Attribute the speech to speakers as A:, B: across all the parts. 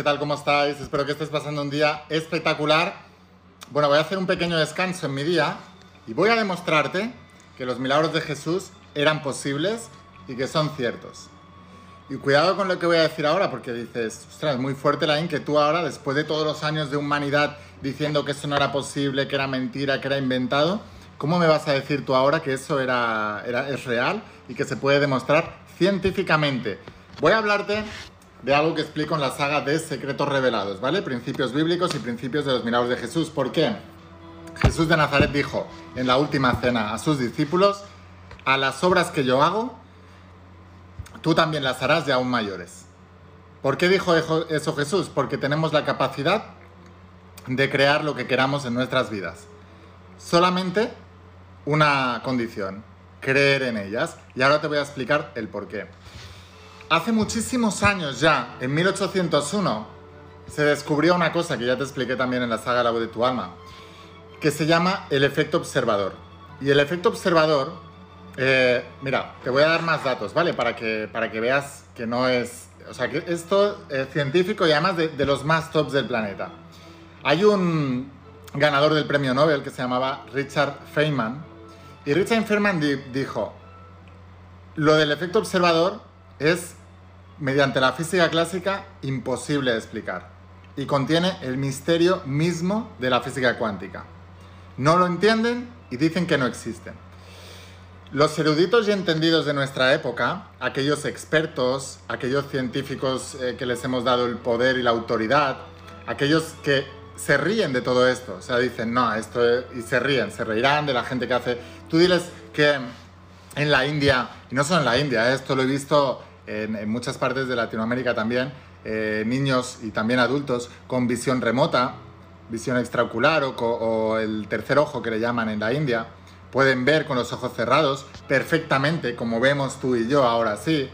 A: ¿qué tal? ¿Cómo estáis? Espero que estés pasando un día espectacular. Bueno, voy a hacer un pequeño descanso en mi día y voy a demostrarte que los milagros de Jesús eran posibles y que son ciertos. Y cuidado con lo que voy a decir ahora, porque dices, ostras, muy fuerte la que tú ahora, después de todos los años de humanidad diciendo que eso no era posible, que era mentira, que era inventado, ¿cómo me vas a decir tú ahora que eso era, era, es real y que se puede demostrar científicamente? Voy a hablarte de algo que explico en la saga de Secretos Revelados, ¿vale? Principios bíblicos y principios de los milagros de Jesús. ¿Por qué? Jesús de Nazaret dijo en la última cena a sus discípulos, a las obras que yo hago, tú también las harás de aún mayores. ¿Por qué dijo eso Jesús? Porque tenemos la capacidad de crear lo que queramos en nuestras vidas. Solamente una condición, creer en ellas. Y ahora te voy a explicar el por qué. Hace muchísimos años ya, en 1801, se descubrió una cosa que ya te expliqué también en la saga La voz de tu alma, que se llama el efecto observador. Y el efecto observador, eh, mira, te voy a dar más datos, ¿vale? Para que, para que veas que no es... O sea, que esto es científico y además de, los más tops del planeta. Hay un ganador del premio Nobel que se llamaba Richard Feynman. Y Richard Feynman dijo, lo del efecto observador es mediante la física clásica imposible de explicar y contiene el misterio mismo de la física cuántica. No lo entienden y dicen que no existen. Los eruditos y entendidos de nuestra época, aquellos expertos, aquellos científicos eh, que les hemos dado el poder y la autoridad, aquellos que se ríen de todo esto, o sea, dicen, no, esto, y se ríen, se reirán de la gente que hace. Tú diles que en la India, y no solo en la India, eh, esto lo he visto en, muchas partes de Latinoamérica también, eh, niños y también adultos con visión remota, visión extraocular o, o, el tercer ojo que le llaman en la India, pueden ver con los ojos cerrados perfectamente, como vemos tú y yo ahora sí.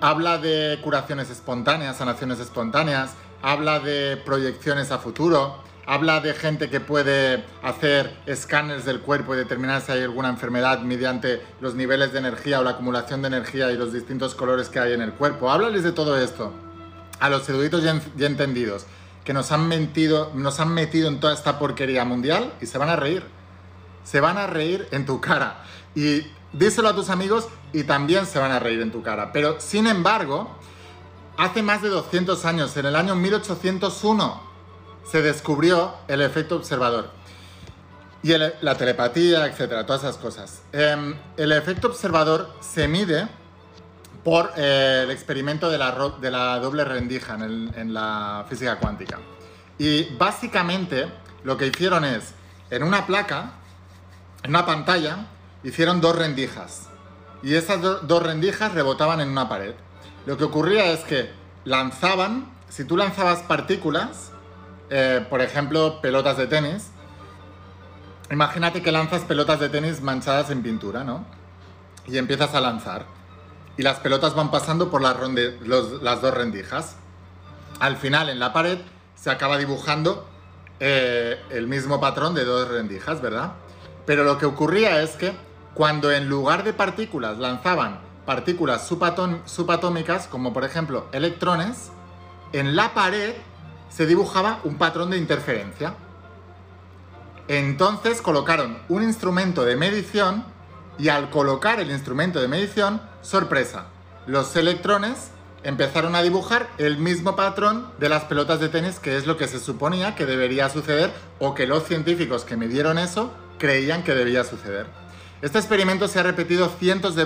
A: Habla de curaciones espontáneas, sanaciones espontáneas, habla de proyecciones a futuro, Habla de gente que puede hacer escáneres del cuerpo y determinar si hay alguna enfermedad mediante los niveles de energía o la acumulación de energía y los distintos colores que hay en el cuerpo. Háblales de todo esto a los eruditos y entendidos que nos han, mentido, nos han metido en toda esta porquería mundial y se van a reír. Se van a reír en tu cara. Y díselo a tus amigos y también se van a reír en tu cara. Pero, sin embargo, hace más de 200 años, en el año 1801, se descubrió el efecto observador. Y la telepatía, etcétera, todas esas cosas. Em, el efecto observador se mide por eh, el experimento de la, doble rendija en, en, la física cuántica. Y básicamente lo que hicieron es, en una placa, en una pantalla, hicieron dos rendijas. Y esas dos rendijas rebotaban en una pared. Lo que ocurría es que lanzaban, si tú lanzabas partículas, eh, por ejemplo, pelotas de tenis. Imagínate que lanzas pelotas de tenis manchadas en pintura, ¿no? Y empiezas a lanzar. Y las pelotas van pasando por las, dos rendijas. Al final, en la pared, se acaba dibujando eh, el mismo patrón de dos rendijas, ¿verdad? Pero lo que ocurría es que cuando en lugar de partículas lanzaban partículas subatómicas, como por ejemplo electrones, en la pared se dibujaba un patrón de interferencia. Entonces colocaron un instrumento de medición y al colocar el instrumento de medición, sorpresa, los electrones empezaron a dibujar el mismo patrón de las pelotas de tenis, que es lo que se suponía que debería suceder o que los científicos que midieron eso creían que debía suceder. Este experimento se ha repetido cientos de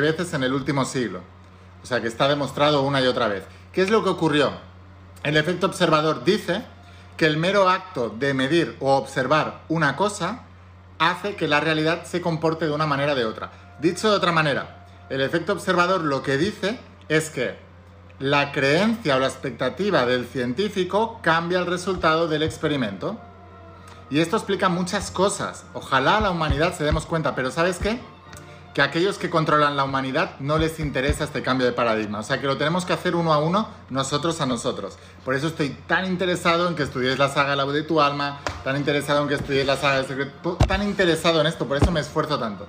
A: veces en el último siglo, o sea que está demostrado una y otra vez. ¿Qué es lo que ocurrió? El efecto observador dice que el mero acto de medir o observar una cosa hace que la realidad se comporte de una manera o de otra. Dicho de otra manera, el efecto observador lo que dice es que la creencia o la expectativa del científico cambia el resultado del experimento. Y esto explica muchas cosas. Ojalá la humanidad se demos cuenta, pero ¿sabes qué? Que aquellos que controlan la humanidad no les interesa este cambio de paradigma. O sea que lo tenemos que hacer uno a uno, nosotros a nosotros. Por eso estoy tan interesado en que estudies la saga La voz de tu alma, tan interesado en que estudies la saga del secreto, tan interesado en esto, por eso me esfuerzo tanto.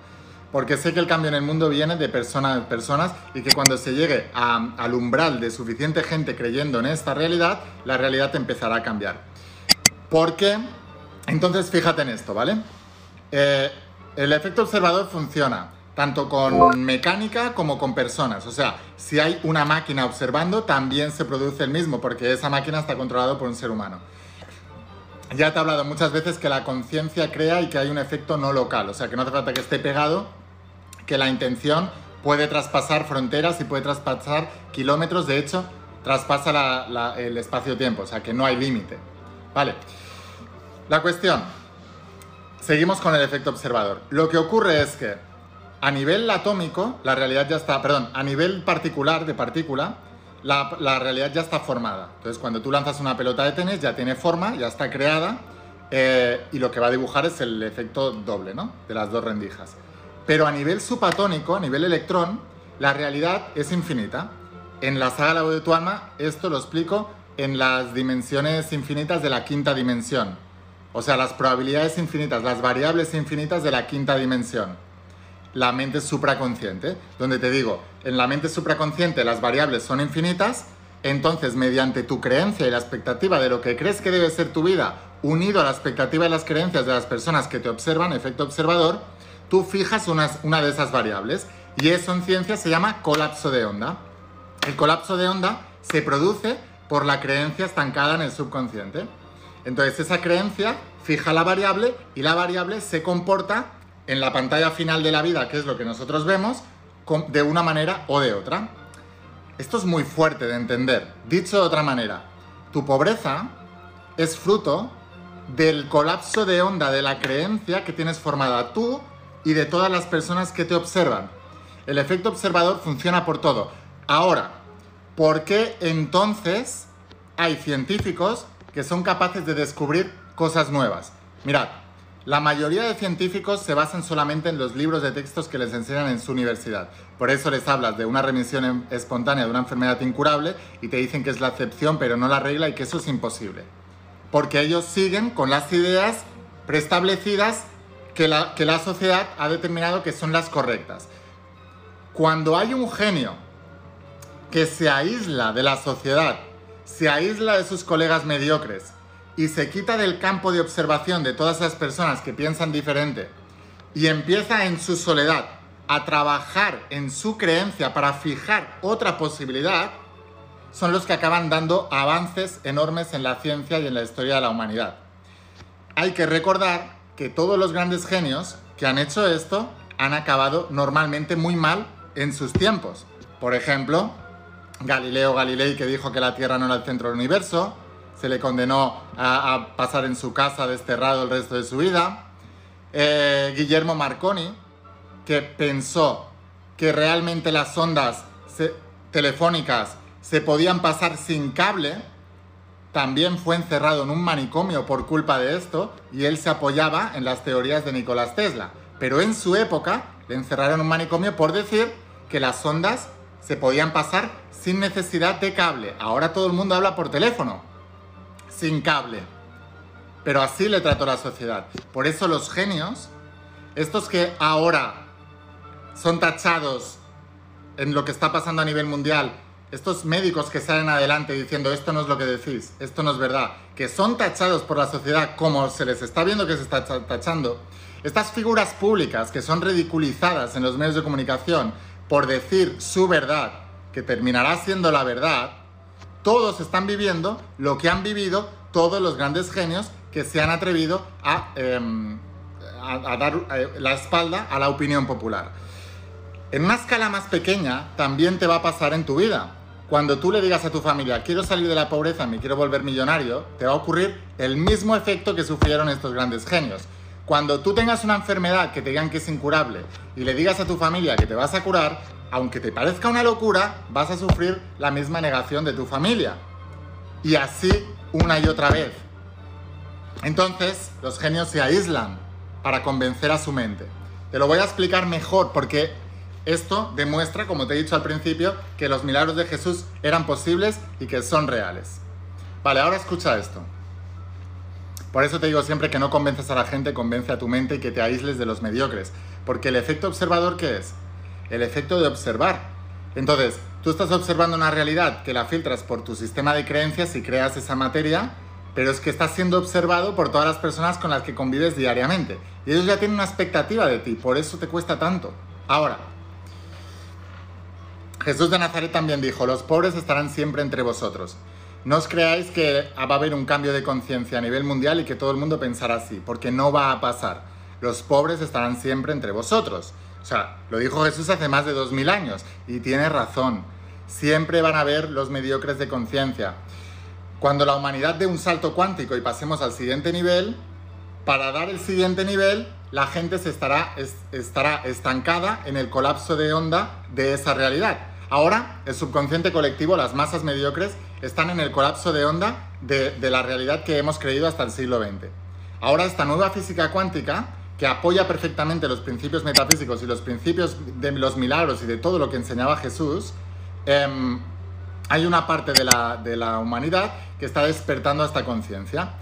A: porque sé que el cambio en el mundo viene de personas a personas y que cuando se llegue al umbral de suficiente gente creyendo en esta realidad, la realidad empezará a cambiar. ¿Por qué? Entonces fíjate en esto, ¿vale? Eh, el efecto observador funciona tanto con mecánica como con personas. O sea, si hay una máquina observando, también se produce el mismo, porque esa máquina está controlada por un ser humano. Ya te he hablado muchas veces que la conciencia crea y que hay un efecto no local, o sea, que no hace falta que esté pegado, que la intención puede traspasar fronteras y puede traspasar kilómetros, de hecho, traspasa el espacio-tiempo, o sea, que no hay límite. Vale. La cuestión, seguimos con el efecto observador. Lo que ocurre es que a nivel atómico, la realidad ya está, perdón, a nivel particular de partícula, la, realidad ya está formada. Entonces, cuando tú lanzas una pelota de tenis, ya tiene forma, ya está creada, eh, y lo que va a dibujar es el efecto doble, ¿no? De las dos rendijas. Pero a nivel subatónico, a nivel electrón, la realidad es infinita. En la saga La voz de tu alma, esto lo explico en las dimensiones infinitas de la quinta dimensión. O sea, las probabilidades infinitas, las variables infinitas de la quinta dimensión. La mente supraconsciente, donde te digo, en la mente supraconsciente las variables son infinitas, entonces mediante tu creencia y la expectativa de lo que crees que debe ser tu vida, unido a la expectativa y las creencias de las personas que te observan, efecto observador, tú fijas una de esas variables y eso en ciencia se llama colapso de onda. El colapso de onda se produce por la creencia estancada en el subconsciente. Entonces esa creencia fija la variable y la variable se comporta en la pantalla final de la vida, que es lo que nosotros vemos, de una manera o de otra. Esto es muy fuerte de entender. Dicho de otra manera, tu pobreza es fruto del colapso de onda de la creencia que tienes formada tú y de todas las personas que te observan. El efecto observador funciona por todo. Ahora, ¿por qué entonces hay científicos que son capaces de descubrir cosas nuevas? Mirad, la mayoría de científicos se basan solamente en los libros de textos que les enseñan en su universidad. Por eso les hablas de una remisión em, espontánea de una enfermedad incurable y te dicen que es la excepción pero no la regla y que eso es imposible. Porque ellos siguen con las ideas preestablecidas que la, que la sociedad ha determinado que son las correctas. Cuando hay un genio que se aísla de la sociedad, se aísla de sus colegas mediocres, y se quita del campo de observación de todas esas personas que piensan diferente y empieza en su soledad a trabajar en su creencia para fijar otra posibilidad, son los que acaban dando avances enormes en la ciencia y en la historia de la humanidad. Hay que recordar que todos los grandes genios que han hecho esto han acabado normalmente muy mal en sus tiempos. Por ejemplo, Galileo Galilei que dijo que la Tierra no era el centro del universo, se le condenó a, pasar en su casa desterrado el resto de su vida. Eh, Guillermo Marconi, que pensó que realmente las ondas telefónicas se podían pasar sin cable, también fue encerrado en un manicomio por culpa de esto y él se apoyaba en las teorías de Nicolás Tesla. Pero en su época le encerraron en un manicomio por decir que las ondas se podían pasar sin necesidad de cable. Ahora todo el mundo habla por teléfono sin cable. Pero así le trató la sociedad. Por eso los genios, estos que ahora son tachados en lo que está pasando a nivel mundial, estos médicos que salen adelante diciendo esto no es lo que decís, esto no es verdad, que son tachados por la sociedad como se les está viendo que se está tachando, estas figuras públicas que son ridiculizadas en los medios de comunicación por decir su verdad, que terminará siendo la verdad, todos están viviendo lo que han vivido todos los grandes genios que se han atrevido a, em, dar eh, la espalda a la opinión popular. En una escala más pequeña también te va a pasar en tu vida. Cuando tú le digas a tu familia, quiero salir de la pobreza, me quiero volver millonario, te va a ocurrir el mismo efecto que sufrieron estos grandes genios. Cuando tú tengas una enfermedad que te digan que es incurable y le digas a tu familia que te vas a curar, aunque te parezca una locura, vas a sufrir la misma negación de tu familia. Y así una y otra vez. Entonces, los genios se aíslan para convencer a su mente. Te lo voy a explicar mejor porque esto demuestra, como te he dicho al principio, que los milagros de Jesús eran posibles y que son reales. Vale, ahora escucha esto. Por eso te digo siempre que no convences a la gente, convence a tu mente y que te aísles de los mediocres. Porque el efecto observador, ¿qué es? El efecto de observar. Entonces, tú estás observando una realidad que la filtras por tu sistema de creencias y creas esa materia, pero es que estás siendo observado por todas las personas con las que convives diariamente. Y ellos ya tienen una expectativa de ti, por eso te cuesta tanto. Ahora, Jesús de Nazaret también dijo, los pobres estarán siempre entre vosotros. No os creáis que va a haber un cambio de conciencia a nivel mundial y que todo el mundo pensará así, porque no va a pasar. Los pobres estarán siempre entre vosotros. O sea, lo dijo Jesús hace más de dos mil años y tiene razón. Siempre van a haber los mediocres de conciencia. Cuando la humanidad dé un salto cuántico y pasemos al siguiente nivel, para dar el siguiente nivel, la gente se estará, estará estancada en el colapso de onda de esa realidad. Ahora, el subconsciente colectivo, las masas mediocres, están en el colapso de onda de, la realidad que hemos creído hasta el siglo XX. Ahora, esta nueva física cuántica, que apoya perfectamente los principios metafísicos y los principios de los milagros y de todo lo que enseñaba Jesús, em, hay una parte de la, de la humanidad que está despertando esta conciencia.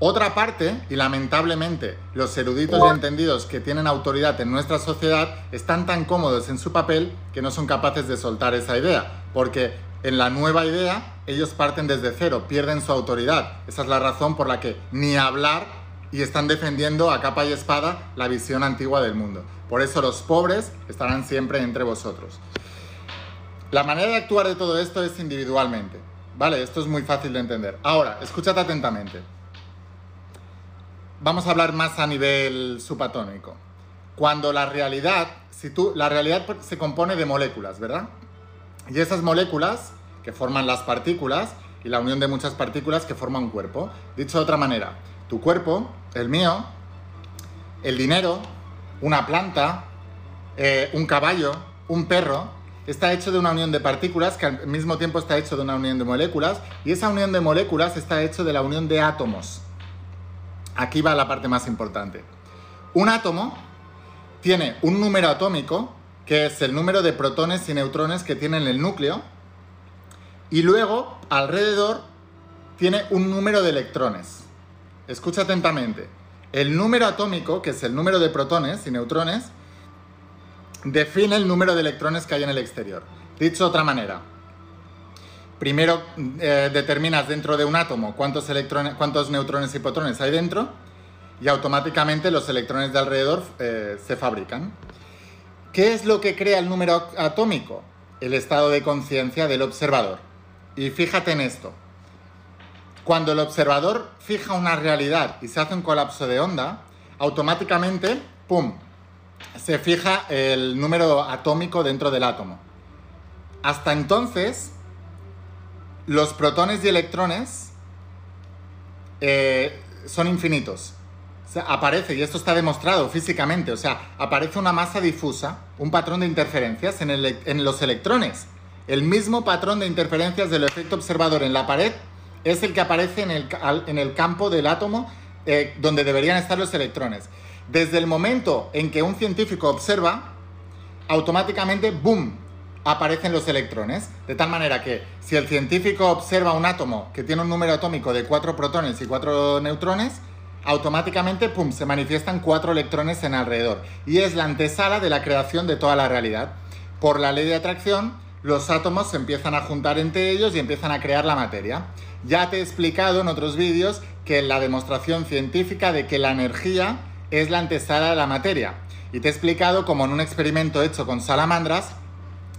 A: Otra parte, y lamentablemente los eruditos y entendidos que tienen autoridad en nuestra sociedad están tan cómodos en su papel que no son capaces de soltar esa idea, porque en la nueva idea ellos parten desde cero, pierden su autoridad. Esa es la razón por la que ni hablar y están defendiendo a capa y espada la visión antigua del mundo. Por eso los pobres estarán siempre entre vosotros. La manera de actuar de todo esto es individualmente. Vale, esto es muy fácil de entender. Ahora, escúchate atentamente vamos a hablar más a nivel subatómico. Cuando la realidad, si tú, la realidad se compone de moléculas, ¿verdad? Y esas moléculas que forman las partículas y la unión de muchas partículas que forman un cuerpo. Dicho de otra manera, tu cuerpo, el mío, el dinero, una planta, eh, un caballo, un perro, está hecho de una unión de partículas que al mismo tiempo está hecho de una unión de moléculas y esa unión de moléculas está hecho de la unión de átomos. Aquí va la parte más importante. Un átomo tiene un número atómico, que es el número de protones y neutrones que tiene en el núcleo, y luego alrededor tiene un número de electrones. Escucha atentamente. El número atómico, que es el número de protones y neutrones, define el número de electrones que hay en el exterior. Dicho de otra manera, primero eh, determinas dentro de un átomo cuántos, electrones, cuántos neutrones y protones hay dentro y automáticamente los electrones de alrededor eh, se fabrican. ¿Qué es lo que crea el número atómico? El estado de conciencia del observador. Y fíjate en esto. Cuando el observador fija una realidad y se hace un colapso de onda, automáticamente, ¡pum!, se fija el número atómico dentro del átomo. Hasta entonces, los protones y electrones eh, son infinitos. Aparece, y esto está demostrado físicamente, o sea, aparece una masa difusa, un patrón de interferencias en, los electrones. El mismo patrón de interferencias del efecto observador en la pared es el que aparece en el, campo del átomo eh, donde deberían estar los electrones. Desde el momento en que un científico observa, automáticamente, ¡boom!, aparecen los electrones, de tal manera que si el científico observa un átomo que tiene un número atómico de cuatro protones y cuatro neutrones, automáticamente pum, se manifiestan cuatro electrones en alrededor. Y es la antesala de la creación de toda la realidad. Por la ley de atracción, los átomos se empiezan a juntar entre ellos y empiezan a crear la materia. Ya te he explicado en otros vídeos que la demostración científica de que la energía es la antesala de la materia. Y te he explicado como en un experimento hecho con salamandras,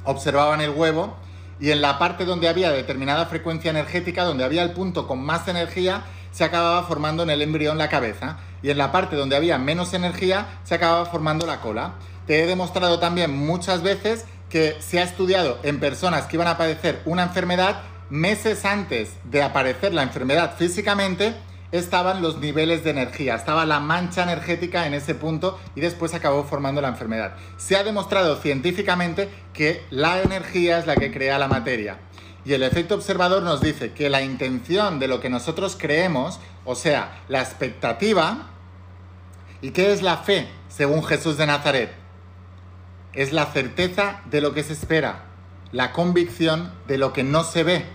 A: observaban el huevo y en la parte donde había determinada frecuencia energética, donde había el punto con más energía, se acababa formando en el embrión la cabeza y en la parte donde había menos energía se acababa formando la cola. Te he demostrado también muchas veces que se ha estudiado en personas que iban a padecer una enfermedad meses antes de aparecer la enfermedad físicamente estaban los niveles de energía, estaba la mancha energética en ese punto y después acabó formando la enfermedad. Se ha demostrado científicamente que la energía es la que crea la materia. Y el efecto observador nos dice que la intención de lo que nosotros creemos, o sea, la expectativa, ¿y qué es la fe según Jesús de Nazaret? Es la certeza de lo que se espera, la convicción de lo que no se ve.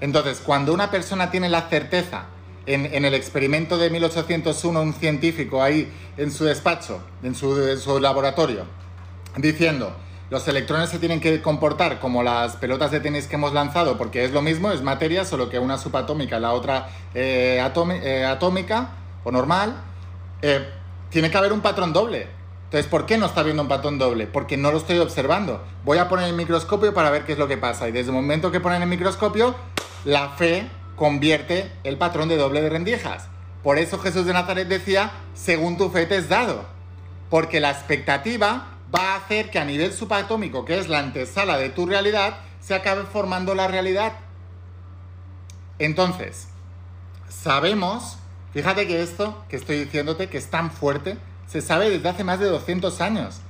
A: Entonces, cuando una persona tiene la certeza en, el experimento de 1801 un científico ahí en su despacho, en su, en su laboratorio, diciendo, los electrones se tienen que comportar como las pelotas de tenis que hemos lanzado, porque es lo mismo, es materia, solo que una subatómica la otra eh, eh, atómica o normal. Eh, tiene que haber un patrón doble. Entonces, ¿por qué no está viendo un patrón doble? Porque no lo estoy observando. Voy a poner el microscopio para ver qué es lo que pasa. Y desde el momento que ponen el microscopio, la fe convierte el patrón de doble de rendijas. Por eso Jesús de Nazaret decía, según tu fe te es dado. Porque la expectativa va a hacer que a nivel subatómico, que es la antesala de tu realidad, se acabe formando la realidad. Entonces, sabemos, fíjate que esto que estoy diciéndote, que es tan fuerte, se sabe desde hace más de 200 años.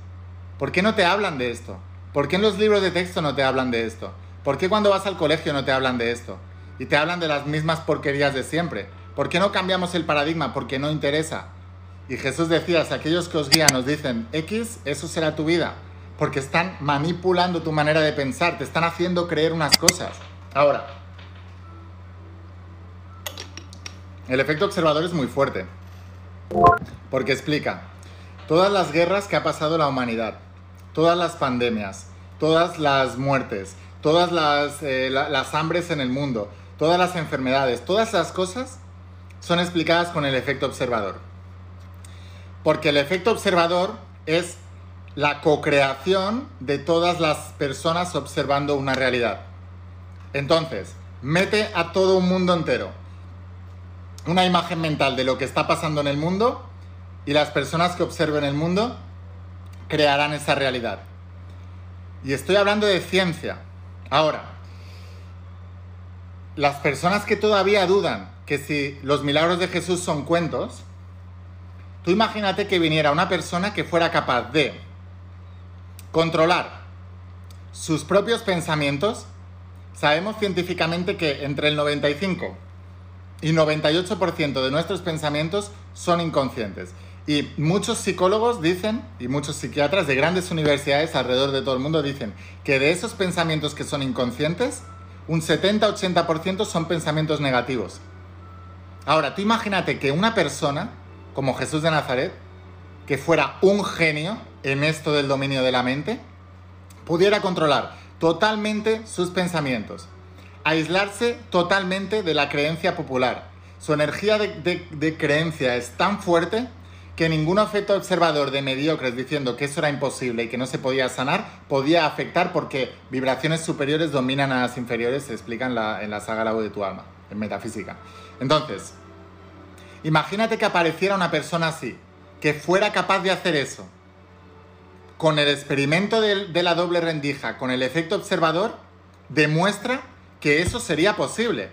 A: ¿Por qué no te hablan de esto? ¿Por qué en los libros de texto no te hablan de esto? ¿Por qué cuando vas al colegio no te hablan de esto? Y te hablan de las mismas porquerías de siempre. ¿Por qué no cambiamos el paradigma? Porque no interesa. Y Jesús decía, si aquellos que os guían nos dicen X, eso será tu vida. Porque están manipulando tu manera de pensar, te están haciendo creer unas cosas. Ahora, el efecto observador es muy fuerte. Porque explica todas las guerras que ha pasado la humanidad, todas las pandemias, todas las muertes, todas las, eh, las hambres en el mundo, todas las enfermedades, todas esas cosas son explicadas con el efecto observador. Porque el efecto observador es la co-creación de todas las personas observando una realidad. Entonces, mete a todo un mundo entero una imagen mental de lo que está pasando en el mundo y las personas que observen el mundo crearán esa realidad. Y estoy hablando de ciencia. Ahora, las personas que todavía dudan que si los milagros de Jesús son cuentos, Tú imagínate que viniera una persona que fuera capaz de controlar sus propios pensamientos. Sabemos científicamente que entre el 95 y 98% de nuestros pensamientos son inconscientes. Y muchos psicólogos dicen, y muchos psiquiatras de grandes universidades alrededor de todo el mundo dicen, que de esos pensamientos que son inconscientes, un 70-80% son pensamientos negativos. Ahora, tú imagínate que una persona como Jesús de Nazaret, que fuera un genio en esto del dominio de la mente, pudiera controlar totalmente sus pensamientos, aislarse totalmente de la creencia popular. Su energía de, creencia es tan fuerte que ningún efecto observador de mediocres diciendo que eso era imposible y que no se podía sanar podía afectar porque vibraciones superiores dominan a las inferiores, se explica en la, en la saga La de tu alma, en metafísica. Entonces, Imagínate que apareciera una persona así, que fuera capaz de hacer eso. Con el experimento de, la doble rendija, con el efecto observador, demuestra que eso sería posible.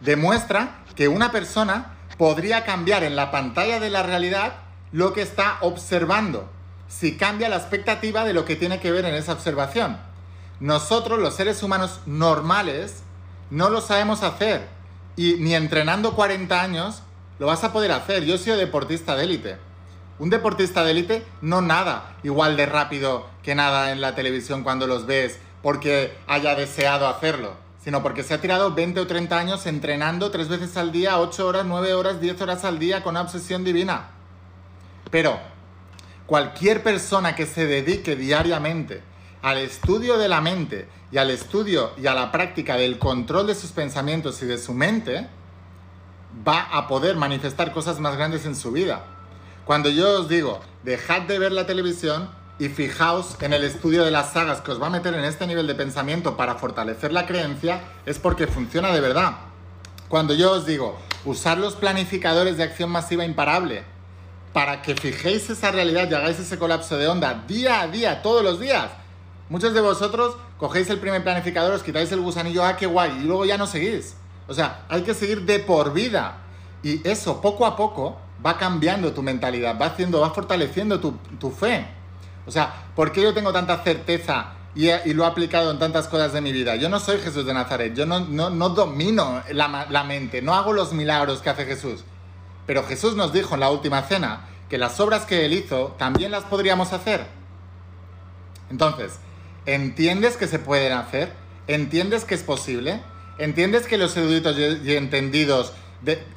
A: Demuestra que una persona podría cambiar en la pantalla de la realidad lo que está observando, si cambia la expectativa de lo que tiene que ver en esa observación. Nosotros, los seres humanos normales, no lo sabemos hacer. Y ni entrenando 40 años lo vas a poder hacer. Yo he sido deportista de élite. Un deportista de élite no nada igual de rápido que nada en la televisión cuando los ves porque haya deseado hacerlo, sino porque se ha tirado 20 o 30 años entrenando tres veces al día, 8 horas, 9 horas, 10 horas al día con una obsesión divina. Pero cualquier persona que se dedique diariamente al estudio de la mente y al estudio y a la práctica del control de sus pensamientos y de su mente, va a poder manifestar cosas más grandes en su vida. Cuando yo os digo, dejad de ver la televisión y fijaos en el estudio de las sagas que os va a meter en este nivel de pensamiento para fortalecer la creencia, es porque funciona de verdad. Cuando yo os digo, usar los planificadores de acción masiva imparable para que fijéis esa realidad y hagáis ese colapso de onda día a día, todos los días. Muchos de vosotros cogéis el primer planificador, os quitáis el gusanillo, ah, qué guay, y luego ya no seguís. O sea, hay que seguir de por vida. Y eso poco a poco va cambiando tu mentalidad, va haciendo, va fortaleciendo tu, fe. O sea, ¿por qué yo tengo tanta certeza y, lo he aplicado en tantas cosas de mi vida? Yo no soy Jesús de Nazaret, yo no, no, domino la, la mente, no hago los milagros que hace Jesús. Pero Jesús nos dijo en la última cena que las obras que Él hizo también las podríamos hacer. Entonces, ¿entiendes que se pueden hacer? ¿Entiendes que es posible? ¿Entiendes que los eruditos y entendidos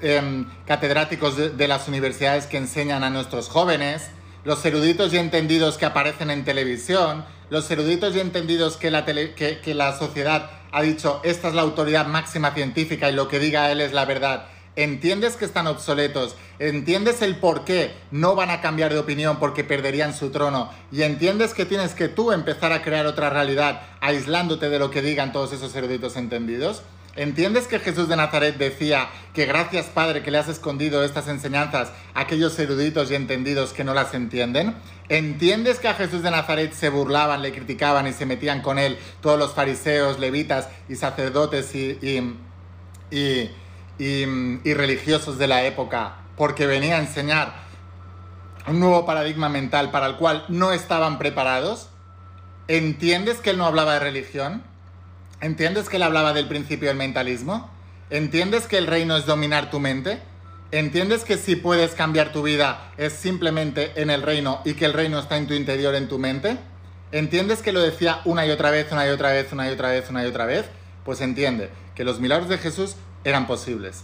A: em, catedráticos de, las universidades que enseñan a nuestros jóvenes, los eruditos y entendidos que aparecen en televisión, los eruditos y entendidos que la, que la sociedad ha dicho esta es la autoridad máxima científica y lo que diga él es la verdad entiendes que están obsoletos, entiendes el por qué no van a cambiar de opinión porque perderían su trono y entiendes que tienes que tú empezar a crear otra realidad aislándote de lo que digan todos esos eruditos entendidos. ¿Entiendes que Jesús de Nazaret decía que gracias Padre que le has escondido estas enseñanzas a aquellos eruditos y entendidos que no las entienden? ¿Entiendes que a Jesús de Nazaret se burlaban, le criticaban y se metían con él todos los fariseos, levitas y sacerdotes y, y y, religiosos de la época, porque venía a enseñar un nuevo paradigma mental para el cual no estaban preparados. ¿Entiendes que él no hablaba de religión? ¿Entiendes que él hablaba del principio del mentalismo? ¿Entiendes que el reino es dominar tu mente? ¿Entiendes que si puedes cambiar tu vida es simplemente en el reino y que el reino está en tu interior, en tu mente? ¿Entiendes que lo decía una y otra vez, una y otra vez, una y otra vez, una y otra vez? Pues entiende que los milagros de Jesús eran posibles.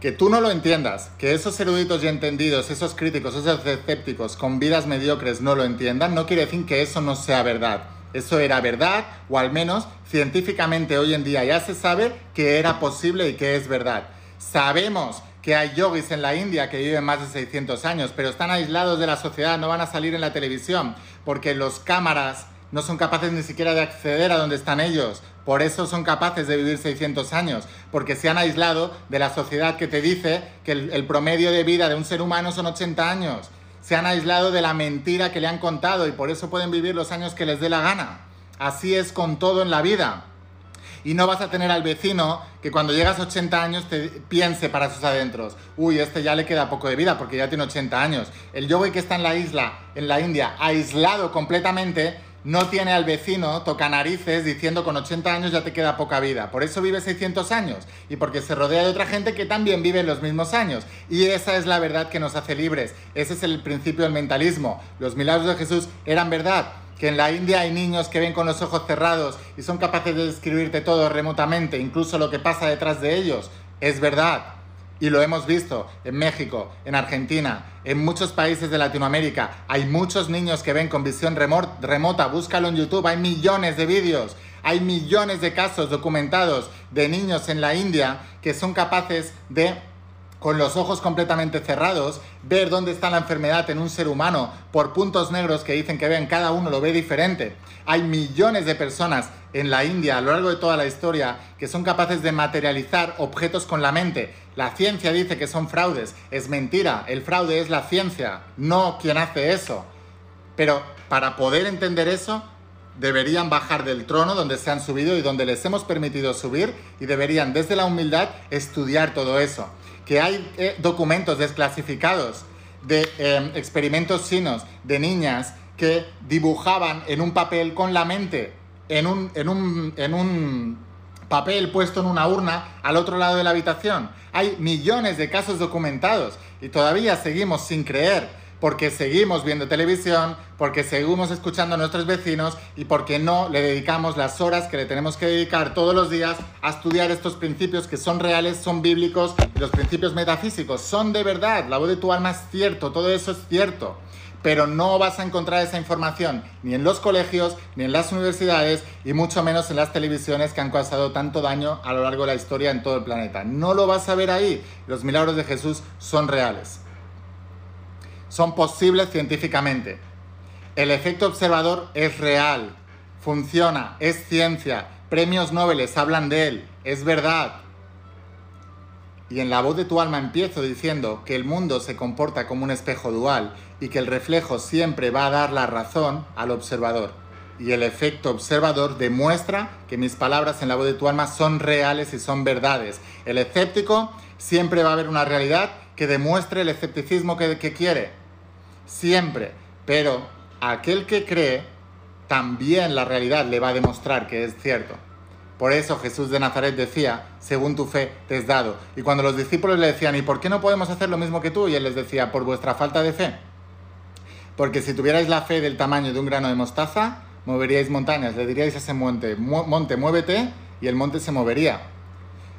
A: Que tú no lo entiendas, que esos eruditos y entendidos, esos críticos, esos escépticos con vidas mediocres no lo entiendan, no quiere decir que eso no sea verdad. Eso era verdad, o al menos científicamente hoy en día ya se sabe que era posible y que es verdad. Sabemos que hay yogis en la India que viven más de 600 años, pero están aislados de la sociedad, no van a salir en la televisión, porque los cámaras no son capaces ni siquiera de acceder a donde están ellos, por eso son capaces de vivir 600 años, porque se han aislado de la sociedad que te dice que el, promedio de vida de un ser humano son 80 años. Se han aislado de la mentira que le han contado y por eso pueden vivir los años que les dé la gana. Así es con todo en la vida. Y no vas a tener al vecino que cuando llegas a 80 años te piense para sus adentros, uy, este ya le queda poco de vida porque ya tiene 80 años. El yogi que está en la isla, en la India, aislado completamente, no tiene al vecino toca narices diciendo con 80 años ya te queda poca vida. Por eso vive 600 años y porque se rodea de otra gente que también vive los mismos años. Y esa es la verdad que nos hace libres. Ese es el principio del mentalismo. Los milagros de Jesús eran verdad. Que en la India hay niños que ven con los ojos cerrados y son capaces de describirte todo remotamente, incluso lo que pasa detrás de ellos. Es verdad. Y lo hemos visto en México, en Argentina, en muchos países de Latinoamérica. Hay muchos niños que ven con visión remota. Búscalo en YouTube. Hay millones de vídeos. Hay millones de casos documentados de niños en la India que son capaces de con los ojos completamente cerrados, ver dónde está la enfermedad en un ser humano por puntos negros que dicen que ven, cada uno lo ve diferente. Hay millones de personas en la India a lo largo de toda la historia que son capaces de materializar objetos con la mente. La ciencia dice que son fraudes, es mentira, el fraude es la ciencia, no quien hace eso. Pero para poder entender eso, deberían bajar del trono donde se han subido y donde les hemos permitido subir y deberían desde la humildad estudiar todo eso que hay eh, documentos desclasificados de em, experimentos chinos de niñas que dibujaban en un papel con la mente, en un, en un, en un papel puesto en una urna al otro lado de la habitación. Hay millones de casos documentados y todavía seguimos sin creer porque seguimos viendo televisión, porque seguimos escuchando a nuestros vecinos y porque no le dedicamos las horas que le tenemos que dedicar todos los días a estudiar estos principios que son reales, son bíblicos los principios metafísicos son de verdad. La voz de tu alma es cierto, todo eso es cierto. Pero no vas a encontrar esa información ni en los colegios, ni en las universidades, y mucho menos en las televisiones que han causado tanto daño a lo largo de la historia en todo el planeta. No lo vas a ver ahí. Los milagros de Jesús son reales son posibles científicamente. El efecto observador es real, funciona, es ciencia, premios Nobel hablan de él, es verdad. Y en la voz de tu alma empiezo diciendo que el mundo se comporta como un espejo dual y que el reflejo siempre va a dar la razón al observador. Y el efecto observador demuestra que mis palabras en la voz de tu alma son reales y son verdades. El escéptico siempre va a ver una realidad que demuestre el escepticismo que, quiere. Siempre. Pero aquel que cree, también la realidad le va a demostrar que es cierto. Por eso Jesús de Nazaret decía, según tu fe te es dado. Y cuando los discípulos le decían, ¿y por qué no podemos hacer lo mismo que tú? Y él les decía, por vuestra falta de fe. Porque si tuvierais la fe del tamaño de un grano de mostaza, moveríais montañas, le diríais a ese monte, monte, muévete, y el monte se movería.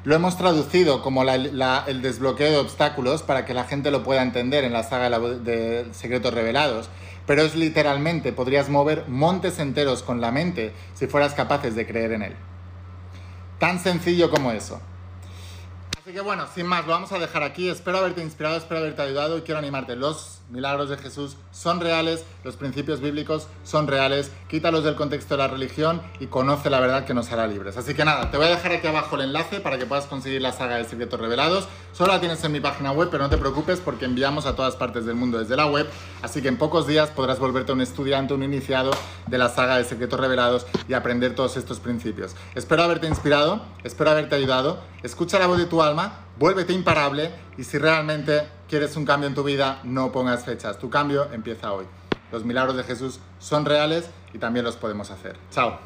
B: lo hemos traducido como el desbloqueo de obstáculos para que la gente lo pueda entender en la saga de, de Secretos Revelados. Pero es literalmente, podrías mover montes enteros con la mente si fueras capaces de creer en él. Tan sencillo como eso. Así que bueno, sin más, lo vamos a dejar aquí. Espero haberte inspirado, espero haberte ayudado y quiero animarte. Los milagros de Jesús son reales, los principios bíblicos son reales. Quítalos del contexto de la religión y conoce la verdad que nos hará libres. Así que nada, te voy a dejar aquí abajo el enlace para que puedas conseguir la saga de secretos revelados. Solo la tienes en mi página web, pero no te preocupes porque enviamos a todas partes del mundo desde la web. Así que en pocos días podrás volverte un estudiante, un iniciado de la saga de secretos revelados y aprender todos estos principios. Espero haberte inspirado, espero haberte ayudado. Escucha la voz de tu alma, vuélvete imparable y si realmente quieres un cambio en tu vida, no pongas fechas. Tu cambio empieza hoy. Los milagros de Jesús son reales y también los podemos hacer. Chao.